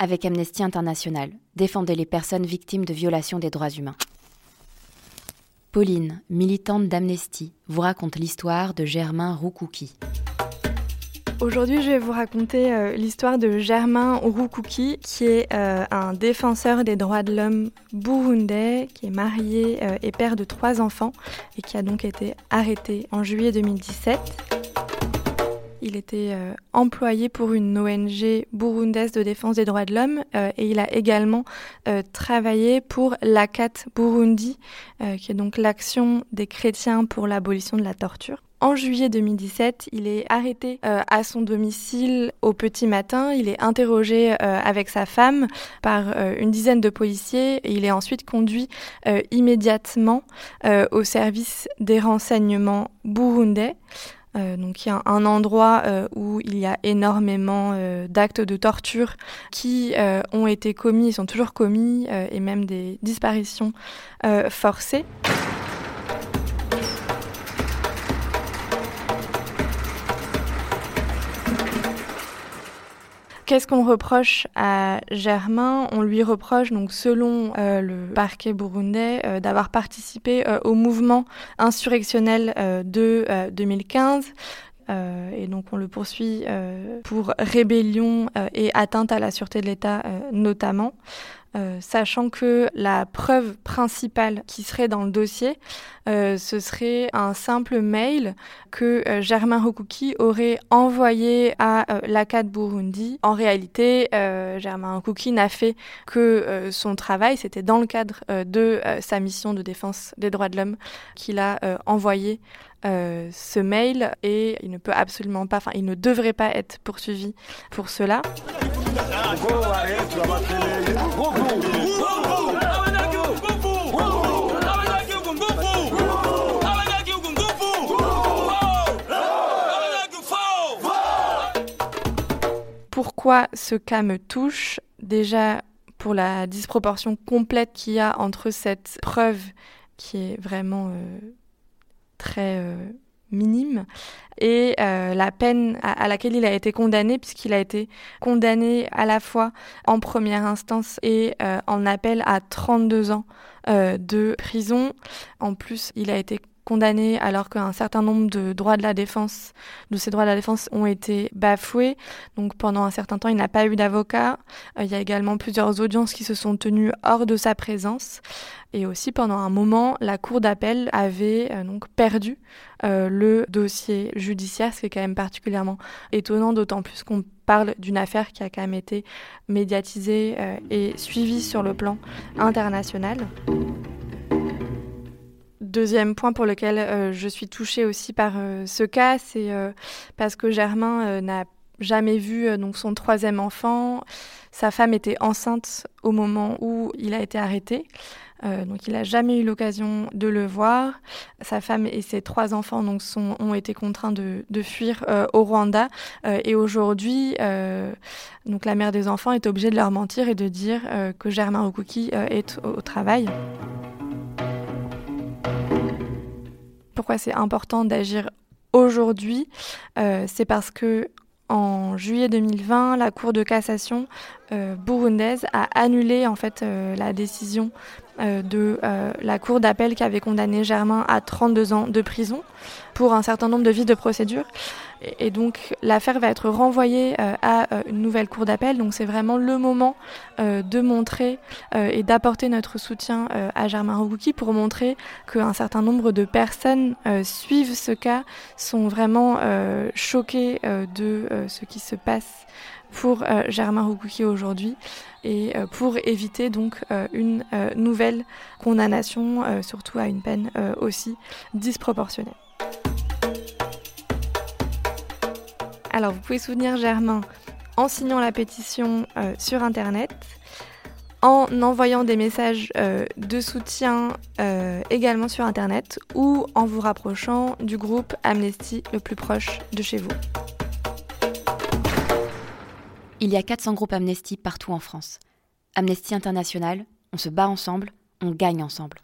Avec Amnesty International, défendez les personnes victimes de violations des droits humains. Pauline, militante d'Amnesty, vous raconte l'histoire de Germain Roukouki. Aujourd'hui, je vais vous raconter euh, l'histoire de Germain Roukouki, qui est euh, un défenseur des droits de l'homme burundais, qui est marié euh, et père de trois enfants, et qui a donc été arrêté en juillet 2017. Il était employé pour une ONG burundaise de défense des droits de l'homme et il a également travaillé pour l'ACAT Burundi, qui est donc l'action des chrétiens pour l'abolition de la torture. En juillet 2017, il est arrêté euh, à son domicile au petit matin. Il est interrogé euh, avec sa femme par euh, une dizaine de policiers et il est ensuite conduit immédiatement au service des renseignements burundais. Donc il y a un endroit où il y a énormément d'actes de torture qui ont été commis, sont toujours commis, et même des disparitions forcées. Qu'est-ce qu'on reproche à Germain? On lui reproche, donc selon euh, le parquet burundais, euh, d'avoir participé euh, au mouvement insurrectionnel de 2015. et donc on le poursuit pour rébellion et atteinte à la sûreté de l'État notamment. Euh, sachant que la preuve principale qui serait dans le dossier, euh, ce serait un simple mail que euh, Germain Rukuki aurait envoyé à l'ACAD Burundi. En réalité, Germain Rukuki n'a fait que son travail, c'était dans le cadre de sa mission de défense des droits de l'homme qu'il a envoyé ce mail et il ne peut absolument pas, enfin il ne devrait pas être poursuivi pour cela. Pourquoi ce cas me touche Déjà pour la disproportion complète qu'il y a entre cette preuve qui est vraiment euh, très euh, minime et euh, la peine à, laquelle il a été condamné puisqu'il a été condamné à la fois en première instance et euh, en appel à 32 ans euh, de prison. En plus, il a été condamné alors qu'un certain nombre de droits de la défense, de ces droits de la défense ont été bafoués. Donc pendant un certain temps, il n'a pas eu d'avocat. il y a également plusieurs audiences qui se sont tenues hors de sa présence. Et aussi pendant un moment, la cour d'appel avait donc perdu euh, le dossier judiciaire, ce qui est quand même particulièrement étonnant, d'autant plus qu'on parle d'une affaire qui a quand même été médiatisée euh, et suivie sur le plan international. Deuxième point pour lequel euh, je suis touchée aussi par ce cas, c'est parce que Germain n'a jamais vu donc son troisième enfant. Sa femme était enceinte au moment où il a été arrêté. Euh, donc il n'a jamais eu l'occasion de le voir. Sa femme et ses trois enfants donc, sont, ont été contraints de, fuir euh, au Rwanda. Euh, et aujourd'hui, donc la mère des enfants est obligée de leur mentir et de dire que Germain Okuki est au travail. C'est important d'agir aujourd'hui C'est parce que en juillet 2020, la Cour de cassation euh, burundaise a annulé en fait euh, la décision euh, de la Cour d'appel qui avait condamné Germain à 32 ans de prison pour un certain nombre de vices de procédure. Et, donc l'affaire va être renvoyée à une nouvelle Cour d'appel. Donc c'est vraiment le moment de montrer et d'apporter notre soutien à Germain Rougouki pour montrer qu'un certain nombre de personnes suivent ce cas, sont vraiment choquées de ce qui se passe pour euh, Germain Roukouki aujourd'hui et euh, pour éviter donc euh, une nouvelle condamnation, surtout à une peine aussi disproportionnée. Alors vous pouvez soutenir Germain en signant la pétition sur Internet, en envoyant des messages de soutien également sur Internet ou en vous rapprochant du groupe Amnesty le plus proche de chez vous. Il y a 400 groupes Amnesty partout en France. Amnesty International, on se bat ensemble, on gagne ensemble.